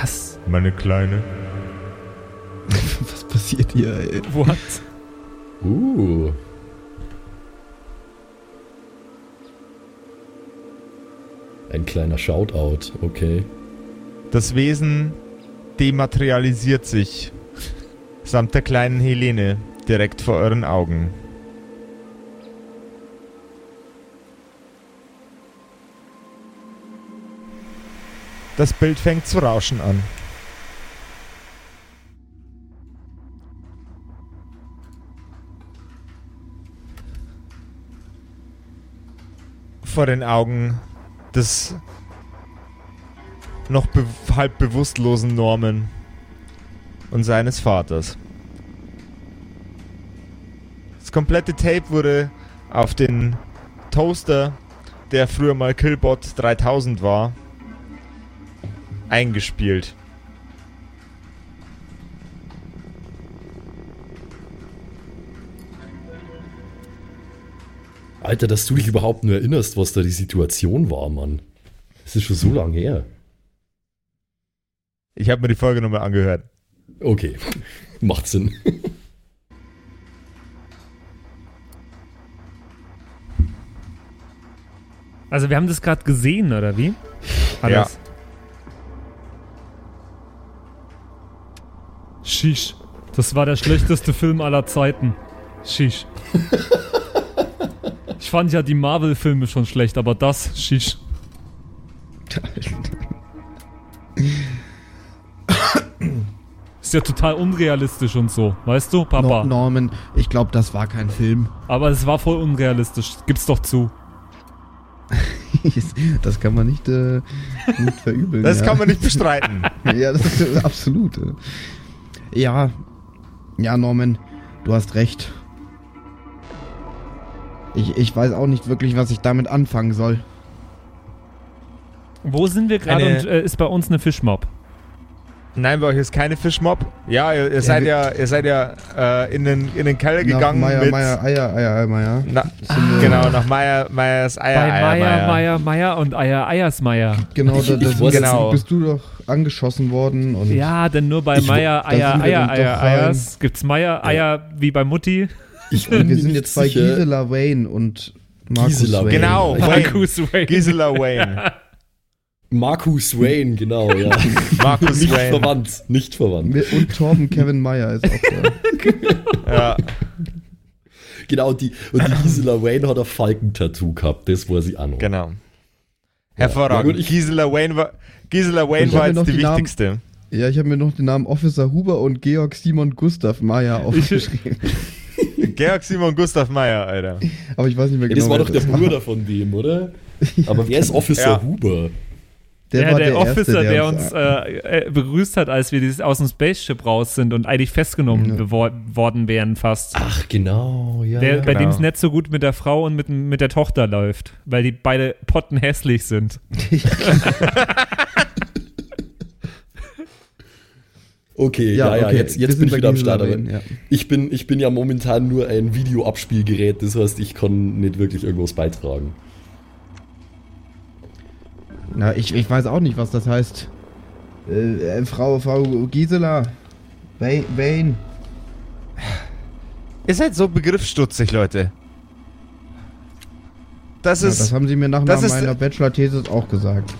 Was? Meine Kleine? Was passiert hier, ey? What? uh. Ein kleiner Shoutout, okay. Das Wesen dematerialisiert sich samt der kleinen Helene direkt vor euren Augen. Das Bild fängt zu rauschen an. Vor den Augen des noch be halb bewusstlosen Norman und seines Vaters. Das komplette Tape wurde auf den Toaster, der früher mal Killbot 3000 war, eingespielt. Alter, dass du dich überhaupt nur erinnerst, was da die Situation war, Mann. Das ist schon so lange her. Ich habe mir die Folge nochmal angehört. Okay, macht Sinn. Also wir haben das gerade gesehen, oder wie? Ja. Alles. Shish. Das war der schlechteste Film aller Zeiten. Shish. Ich fand ja die Marvel-Filme schon schlecht, aber das, shish. Ist ja total unrealistisch und so, weißt du, Papa? No Norman, ich glaube, das war kein Film. Aber es war voll unrealistisch. Gib's doch zu. das kann man nicht, äh, nicht verübeln. Das ja. kann man nicht bestreiten. ja, das ist absolut. äh. Ja, ja, Norman, du hast recht. Ich, ich weiß auch nicht wirklich, was ich damit anfangen soll. Wo sind wir gerade und äh, ist bei uns eine Fischmob? Nein, bei euch ist keine Fischmob. Ja, ihr, ihr seid ja, ihr seid ja äh, in, den, in den Keller gegangen Nach Meier, mit. Meier, Eier, Eier, Eier, Meier. Na, genau, nach Meier, Meiers Eier, Bei Eier, Meier, Meier, Meier und Eier, Eiersmeier. Genau, Ich- da, ich da sind- genau. bist du doch angeschossen worden und Ja, denn nur bei Ich- Meier, Eier, Eier, Eier. Eiers. Gibt's Meier, Eier wie bei Mutti? Ich bin wir sind jetzt bei sicher. Gisela Wayne und Markus Gisela Wayne. Genau, Wayne. Markus Wayne. Gisela Wayne. Marcus Wayne, genau, ja. Markus nicht Wayne. verwandt, nicht verwandt. Und Torben Kevin Meyer ist auch da. Ja. Genau, die, und die Gisela Wayne hat ein Falkentattoo gehabt, das war sie auch noch. Genau. Ja, Hervorragend. gut, ich- Gisela Wayne war, Gisela Wayne war jetzt noch die die Namen- wichtigste. Ja, ich habe mir noch den Namen Officer Huber und Georg Simon Gustav Meyer aufgeschrieben. Georg Simon Gustav Meyer, Alter. Aber ich weiß nicht mehr Ja, genau. das war doch der. Bruder von dem, oder? Aber wer ist Officer Ja. Huber? Der ja, war der, der, Officer, Erste, der uns äh, äh, begrüßt hat, als wir dieses, aus dem Spaceship raus sind und eigentlich festgenommen Ja. worden wären fast. Ach, genau, ja. der, ja. Bei genau. dem es nicht so gut mit der Frau und mit, dem- mit der Tochter läuft, weil die beide potten hässlich sind. Okay, ja, ja, okay, jetzt, jetzt bin ich wieder am Start. Aber Wayne, ja. ich, bin, ich bin ja momentan nur ein Videoabspielgerät, das heißt, ich kann nicht wirklich irgendwas beitragen. Na, ich, ich weiß auch nicht, was das heißt. Äh, äh, Frau, Frau Gisela Wayne. Ihr seid so begriffsstutzig, Leute. Das Ja, ist. das haben sie mir nach, ist- meiner Bachelor-Thesis auch gesagt.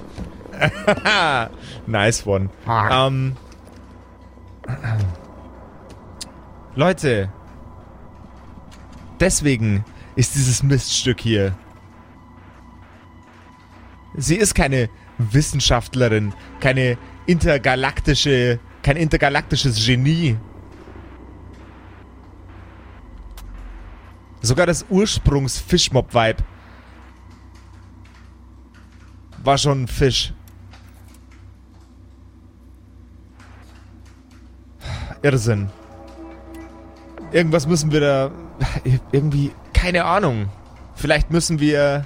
nice one. Ähm, Leute, deswegen ist dieses Miststück hier. Sie ist keine Wissenschaftlerin, keine intergalaktische, kein intergalaktisches Genie. Sogar das Ursprungs-Fischmob-Vibe war schon ein Fisch. Irrsinn. Irgendwas müssen wir da. Irgendwie. Keine Ahnung. Vielleicht müssen wir.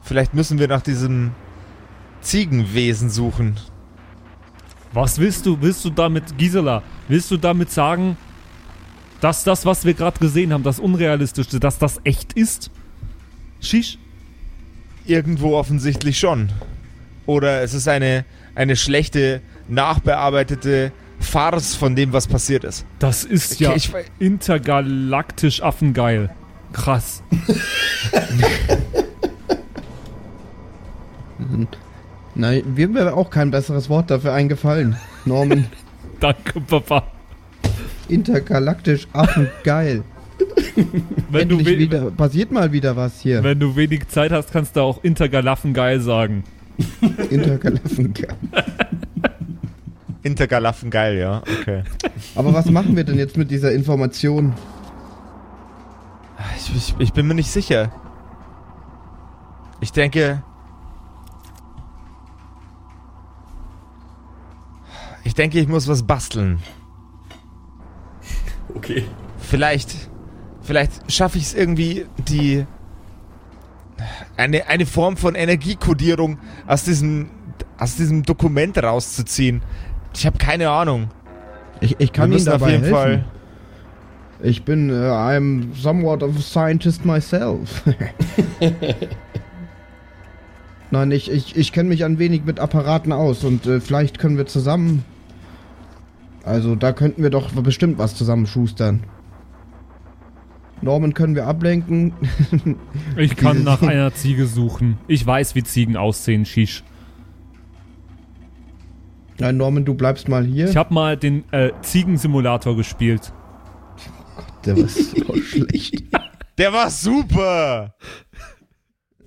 Vielleicht müssen wir nach diesem Ziegenwesen suchen. Was willst du, willst du damit, Gisela, willst du damit sagen, dass das, was wir gerade gesehen haben, das Unrealistische, dass das echt ist? Shish? Irgendwo offensichtlich schon. Oder es ist eine, eine schlechte, nachbearbeitete Farce von dem, was passiert ist. Das ist ja Ich, ich, intergalaktisch affengeil. Krass. Nein, mir wäre auch kein besseres Wort dafür eingefallen. Norman, Danke, Papa. intergalaktisch affengeil. Wenn du, Endlich wieder, passiert mal wieder was hier. wenn du wenig Zeit hast, kannst du auch intergalaffengeil sagen. Intergalaffengeil. Intergalaffen geil, ja. Okay. Aber was machen wir denn jetzt mit dieser Information? Ich, ich, ich bin mir nicht sicher. Ich denke. Ich denke, ich muss was basteln. Okay. Vielleicht. Vielleicht schaffe ich es irgendwie, die. Eine, eine Form von Energiekodierung aus diesem, aus diesem Dokument rauszuziehen. Ich habe keine Ahnung. Ich, ich kann Ihnen müssen auf dabei jeden helfen. Fall. Ich bin, äh, I'm somewhat of a scientist myself. Nein, ich, ich, ich kenne mich ein wenig mit Apparaten aus und äh, vielleicht können wir zusammen. Also da könnten wir doch bestimmt was zusammenschustern. Norman können wir ablenken. Ich kann nach einer Ziege suchen. Ich weiß, wie Ziegen aussehen, Shish. Nein, Norman, du bleibst mal hier. Ich habe mal den äh, Ziegensimulator gespielt. Der war so schlecht. Der war super!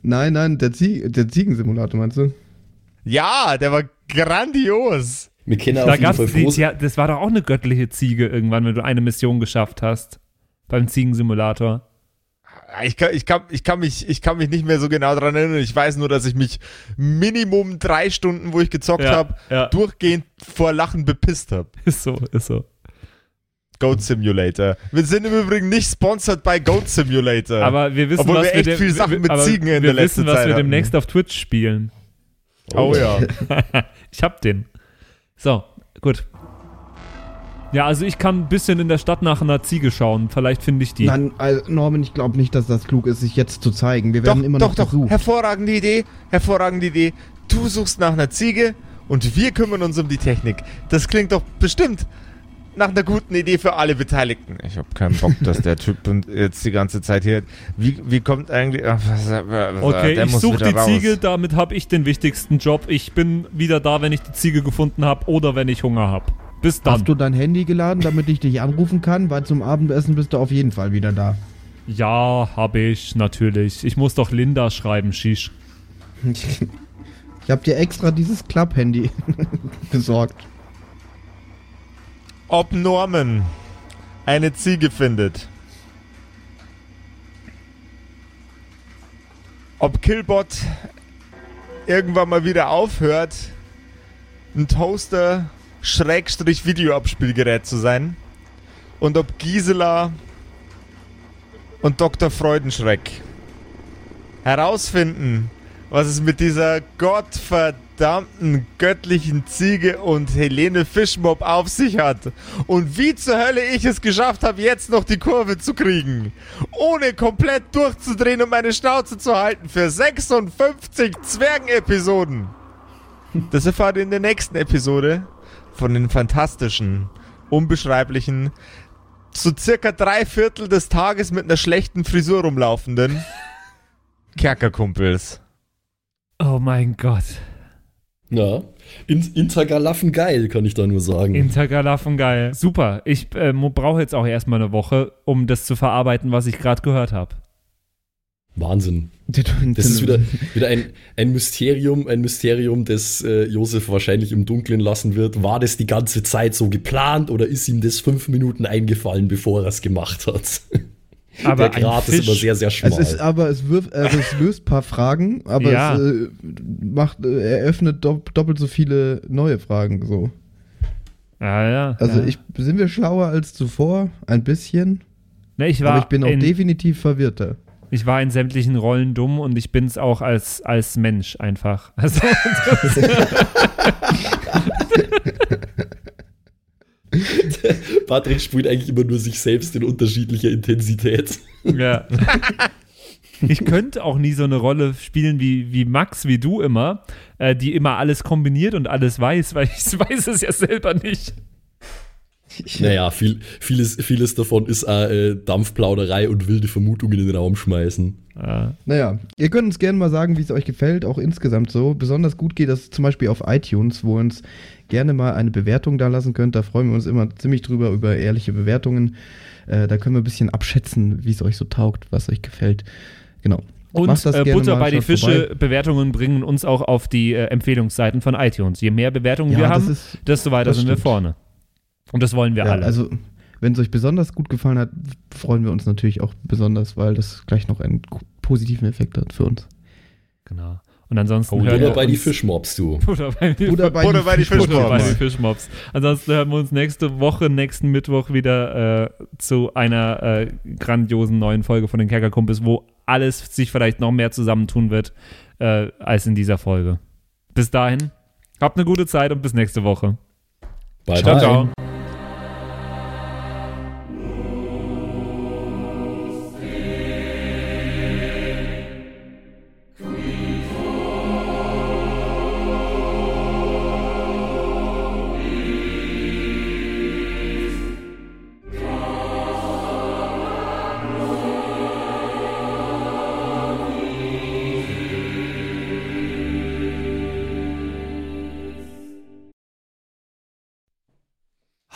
Nein, nein, der, Zie der Ziegensimulator meinst du? Ja, der war grandios. Kennen auf Da jeden gab's Fall die, ja, das war doch auch eine göttliche Ziege irgendwann, wenn du eine Mission geschafft hast. Beim Ziegensimulator. Ich kann, ich, kann, ich, kann mich, ich kann mich nicht mehr so genau dran erinnern. Ich weiß nur, dass ich mich Minimum drei Stunden, wo ich gezockt Ja, habe, ja. durchgehend vor Lachen bepisst habe. Ist so, ist so. Goat Simulator. Wir sind im Übrigen nicht sponsored bei Goat Simulator. Aber wir wissen, Obwohl was wir wir echt dem- viel Sachen wir- mit Ziegen in wir der letzten wissen, was Zeit wir demnächst auf Twitch spielen. oh ja. ich hab den. So, gut. Ja, also ich kann ein bisschen in der Stadt nach einer Ziege schauen. Vielleicht finde ich die. Nein, also Norman, ich glaube nicht, dass das klug ist, sich jetzt zu zeigen. Wir Doch, werden immer doch, noch doch. gesucht. Hervorragende Idee. Hervorragende Idee. Du suchst nach einer Ziege und wir kümmern uns um die Technik. Das klingt doch bestimmt nach einer guten Idee für alle Beteiligten. Ich habe keinen Bock, dass der Typ und jetzt die ganze Zeit hier. Wie, wie kommt eigentlich. Ach, was, was, Okay, der ich suche die raus. Ziege, damit habe ich den wichtigsten Job. Ich bin wieder da, wenn ich die Ziege gefunden habe oder wenn ich Hunger habe. Bis dann. Hast du dein Handy geladen, damit ich dich anrufen kann? Weil zum Abendessen bist du auf jeden Fall wieder da. Ja, habe ich, natürlich. Ich muss doch Linda schreiben, Shish. Ich habe dir extra dieses Club-Handy besorgt. Ob Norman eine Ziege findet. Ob Killbot irgendwann mal wieder aufhört, ein Toaster Schrägstrich Videoabspielgerät zu sein. Und ob Gisela und Dr. Freudenschreck herausfinden, was es mit dieser gottverdammten göttlichen Ziege und Helene Fischmob auf sich hat. Und wie zur Hölle ich es geschafft habe, jetzt noch die Kurve zu kriegen. Ohne komplett durchzudrehen und meine Schnauze zu halten für 56 Zwergen-Episoden. Das erfahrt ihr in der nächsten Episode von den fantastischen, unbeschreiblichen, zu circa drei Viertel des Tages mit einer schlechten Frisur rumlaufenden Kerkerkumpels. Oh mein Gott. Ja, In Intergalaffen geil, kann ich da nur sagen. Intergalaffen geil. Super. Ich äh, brauche jetzt auch erstmal eine Woche, um das zu verarbeiten, was ich gerade gehört habe. Wahnsinn. Das ist wieder, wieder ein, ein Mysterium, ein Mysterium, das äh, Josef wahrscheinlich im Dunkeln lassen wird. War das die ganze Zeit so geplant oder ist ihm das fünf Minuten eingefallen, bevor er es gemacht hat? Aber Der Grad ist immer sehr, sehr schmal. Es ist aber, es, wirft, also es löst ein paar Fragen, aber Ja. es äh, macht, äh, eröffnet dopp doppelt so viele neue Fragen. So. Ja, ja. Also ja. ich, sind wir schlauer als zuvor? Ein bisschen. Ne, ich war aber ich bin auch in, definitiv verwirrter. Ich war in sämtlichen Rollen dumm und ich bin es auch als, als Mensch einfach. Also, Patrick spielt eigentlich immer nur sich selbst in unterschiedlicher Intensität. ja. Ich könnte auch nie so eine Rolle spielen wie, wie Max, wie du immer, äh, die immer alles kombiniert und alles weiß, weil ich weiß es ja selber nicht. Naja, viel, vieles, vieles davon ist äh, Dampfplauderei und wilde Vermutungen in den Raum schmeißen. Äh, Naja, ihr könnt uns gerne mal sagen, wie es euch gefällt, auch insgesamt so. Besonders gut geht das zum Beispiel auf iTunes, wo ihr uns gerne mal eine Bewertung da lassen könnt. Da freuen wir uns immer ziemlich drüber, über ehrliche Bewertungen. Äh, da können wir ein bisschen abschätzen, wie es euch so taugt, was euch gefällt. Genau. und äh, Butter mal, bei die Fische vorbei. Bewertungen bringen uns auch auf die äh, Empfehlungsseiten von iTunes. Je mehr Bewertungen Ja, wir haben, ist- desto weiter sind wir stimmt. vorne. Und das wollen wir Ja, alle. also, wenn es euch besonders gut gefallen hat, freuen wir uns natürlich auch besonders, weil das gleich noch einen positiven Effekt hat für uns. genau. Und ansonsten Oh, hören oder wir bei die uns- Fischmobs, du. Butter bei die, Oder bei, Oder bei die Fischmobs. Butter bei die Fischmobs. Fischmobs. Ansonsten hören wir uns nächste Woche, nächsten Mittwoch wieder äh, zu einer äh, grandiosen neuen Folge von den Kerkerkumpels, wo alles sich vielleicht noch mehr zusammentun wird äh, als in dieser Folge. Bis dahin, habt eine gute Zeit und bis nächste Woche. Bye, Ciao, bye. ciao.